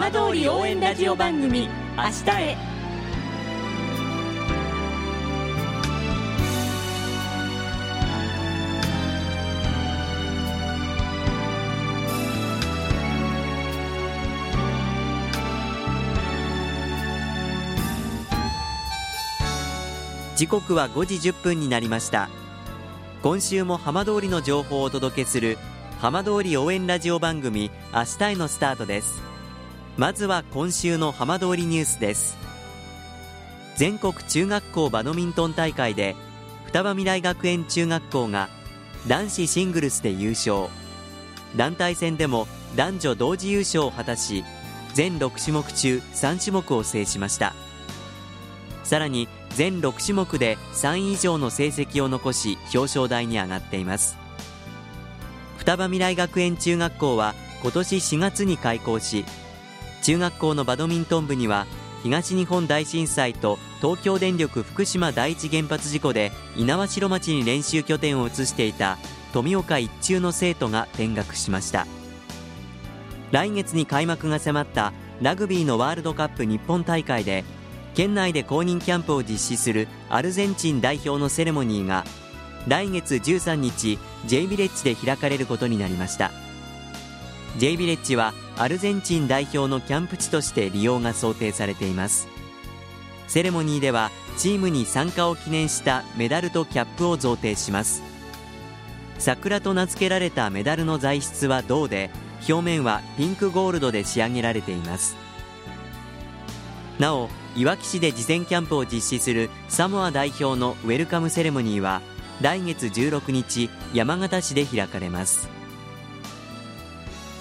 浜通り応援ラジオ番組「明日へ」時刻は5時1分になりました。今週も浜通りの情報をお届けする浜通り応援ラジオ番組明日へのスタートです。まずは今週の浜通りニュースです。全国中学校バドミントン大会で双葉未来学園中学校が男子シングルスで優勝。団体戦でも男女同時優勝を果たし全6種目中3種目を制しました。さらに全6種目で3位以上の成績を残し表彰台に上がっています。双葉未来学園中学校は今年4月に開校し中学校のバドミントン部には東日本大震災と東京電力福島第一原発事故で猪苗代町に練習拠点を移していた富岡一中の生徒が転学しました。来月に開幕が迫ったラグビーのワールドカップ日本大会で県内で公認キャンプを実施するアルゼンチン代表のセレモニーが来月13日 J ビレッジで開かれることになりました。J ビレッジはアルゼンチン代表のキャンプ地として利用が想定されています。セレモニーではチームに参加を記念したメダルとキャップを贈呈します。桜と名付けられたメダルの材質は銅で表面はピンクゴールドで仕上げられています。なおいわき市で事前キャンプを実施するサモア代表のウェルカムセレモニーは来月16日山形市で開かれます。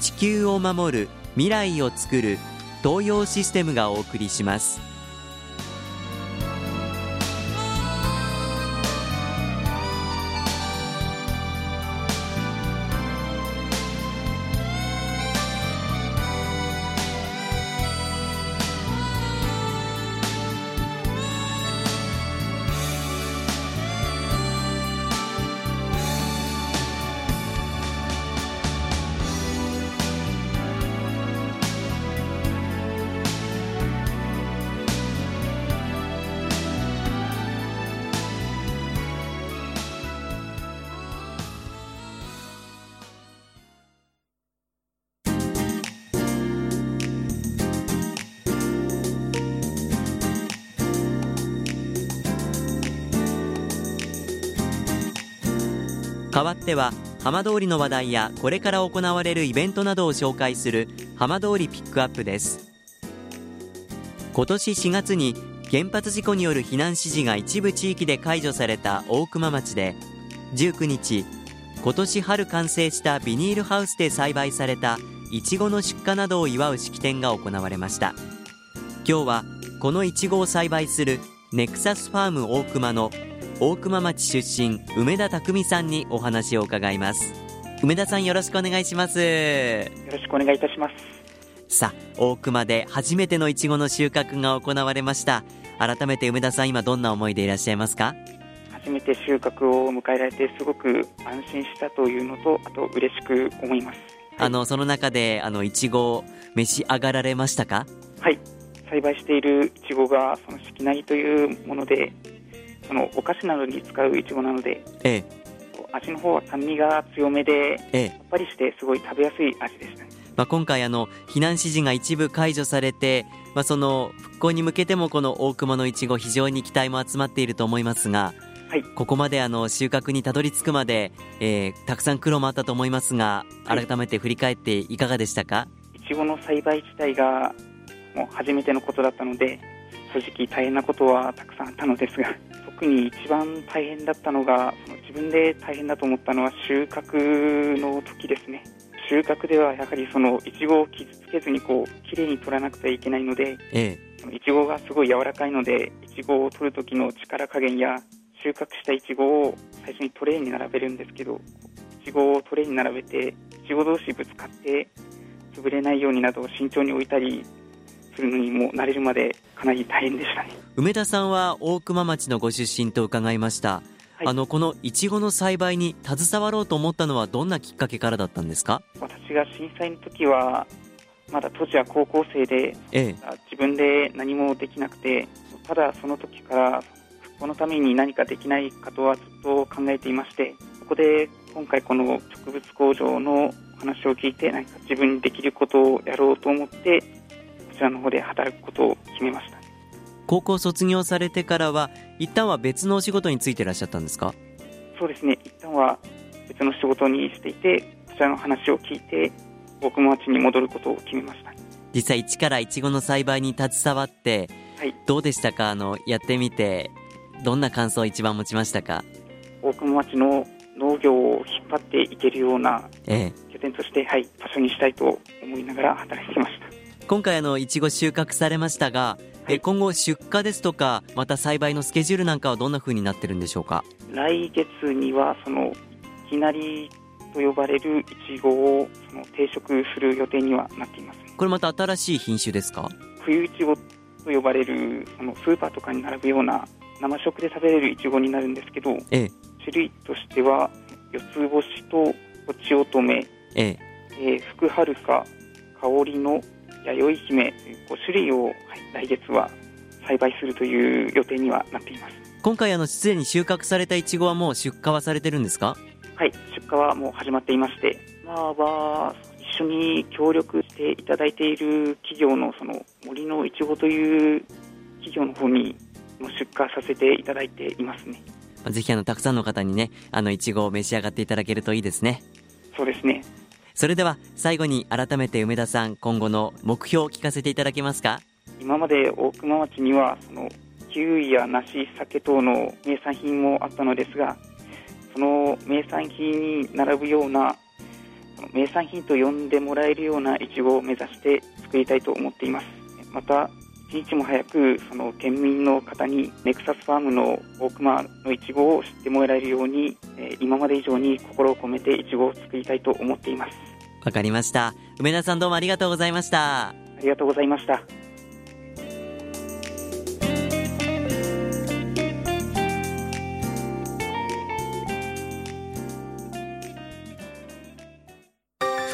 地球を守る未来をつくる東洋システムがお送りします。代わっては浜通りの話題やこれから行われるイベントなどを紹介する浜通りピックアップです。今年4月に原発事故による避難指示が一部地域で解除された大熊町で19日今年春完成したビニールハウスで栽培されたいちごの出荷などを祝う式典が行われました。今日はこのいちごを栽培するネクサスファーム大熊の大熊町出身梅田匠さんにお話を伺います。梅田さんよろしくお願いします。よろしくお願いいたします。さあ大熊で初めてのいちごの収穫が行われました。改めて梅田さん今どんな思いでいらっしゃいますか？初めて収穫を迎えられてすごく安心したというのとあと嬉しく思います、あのその中であのいちご召し上がられましたか？はい。栽培しているいちごがその四季なりというものでそのお菓子などに使ういちごなので、ええ、味の方は酸味が強めで、ええ、さっぱりしてすごい食べやすい味でした、ね、まあ、今回あの避難指示が一部解除されて、まあ、その復興に向けてもこの大熊のいちご非常に期待も集まっていると思いますが、はい、ここまであの収穫にたどり着くまで、えー、たくさん苦労もあったと思いますが改めて振り返っていかがでしたか、いちごの栽培自体がもう初めてのことだったので正直大変なことはたくさんあったのですが特に一番大変だったのがその自分で大変だと思ったのは収穫の時ですね。収穫ではやはりそのいちごを傷つけずにこう綺麗に取らなくてはいけないので、ええ、いちごがすごい柔らかいのでいちごを取る時の力加減や収穫したいちごを最初にトレーに並べるんですけどいちごをトレーに並べていちご同士ぶつかって潰れないようになど慎重に置いたりするのにも慣れるまでかなり大変でしたね。梅田さんは大熊町のご出身と伺いました。はい、あのこのいちごの栽培に携わろうと思ったのはどんなきっかけからだったんですか？私が震災の時はまだ当時は高校生で、ええ、自分で何もできなくてただその時から復興のために何かできないかとはずっと考えていましてそこで今回この植物工場の話を聞いて何か自分にできることをやろうと思ってこちらの方で働くことを決めました。高校卒業されてからは一旦は別のお仕事についていらっしゃったんですか？そうですね。一旦は別の仕事にしていてこちらの話を聞いて大熊町に戻ることを決めました。実際一からいちごの栽培に携わって、はい、どうでしたか？あのやってみてどんな感想を一番持ちましたか？大熊町の農業を引っ張っていけるような拠点として、ええ、はい、場所にしたいと思いながら働いてました今回あのいちご収穫されましたがえ今後出荷ですとかまた栽培のスケジュールなんかはどんな風になってるんでしょうか？来月にはそのいきなりと呼ばれるいちごをその定食する予定にはなっています。これまた新しい品種ですか？冬いちごと呼ばれるそのスーパーとかに並ぶような生食で食べれるいちごになるんですけど、ええ、種類としては四つ星ととちおとめ、ええ。えー、福はるか香りの弥生姫という5種類を、はい、来月は栽培するという予定にはなっています。今回あのすでに収穫されたいちごはもう出荷はされてるんですか？はい出荷はもう始まっていましてまあは一緒に協力していただいている企業のその森のいちごという企業の方にも出荷させていただいていますね。ぜひあのたくさんの方にねあのいちごを召し上がっていただけるといいですね。そうですねそれでは最後に改めて梅田さん今後の目標を聞かせていただけますか？今まで大熊町にはそのキウイや梨酒等の名産品もあったのですがその名産品に並ぶような名産品と呼んでもらえるようないちごを目指して作りたいと思っています。また一日も早くその県民の方にネクサスファームの大熊のいちごを知ってもらえるように、え今まで以上に心を込めていちごを作りたいと思っています。わかりました。梅田さんどうもありがとうございました。ありがとうございました。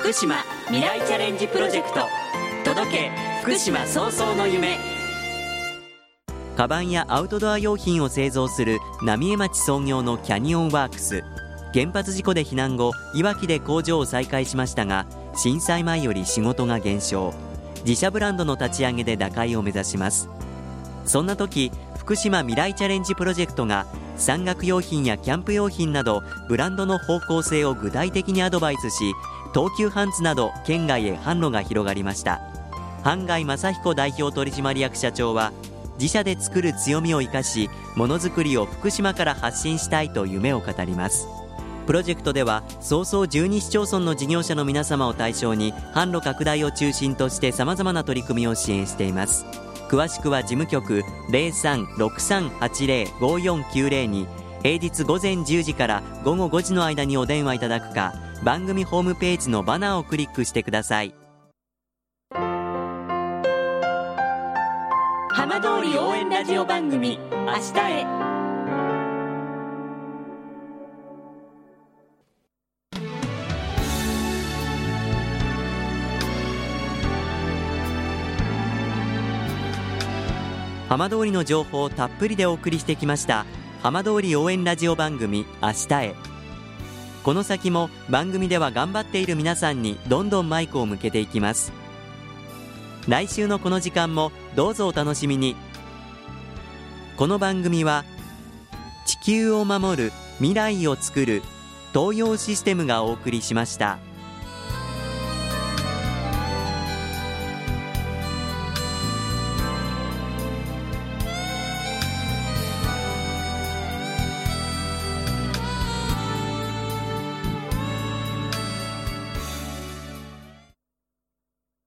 福島未来チャレンジプロジェクト。届け福島早々の夢。カバンやアウトドア用品を製造する浪江町創業のキャニオンワークス。原発事故で避難後いわきで工場を再開しましたが震災前より仕事が減少。自社ブランドの立ち上げで打開を目指します。そんな時福島未来チャレンジプロジェクトが山岳用品やキャンプ用品などブランドの方向性を具体的にアドバイスし東急ハンズなど県外へ販路が広がりました。半外正彦代表取締役社長は自社で作る強みを生かしものづくりを福島から発信したいと夢を語ります。プロジェクトでは早々12市町村の事業者の皆様を対象に販路拡大を中心としてさまざまな取り組みを支援しています。詳しくは事務局0363805490に平日午前10時から午後5時の間にお電話いただくか番組ホームページのバナーをクリックしてください。浜通り応援ラジオ番組「明日へ」浜通りの情報をたっぷりでお送りしてきました浜通り応援ラジオ番組明日へ。この先も番組では頑張っている皆さんにどんどんマイクを向けていきます。来週のこの時間もどうぞお楽しみにこの番組は地球を守る未来をつくる東洋システムがお送りしました。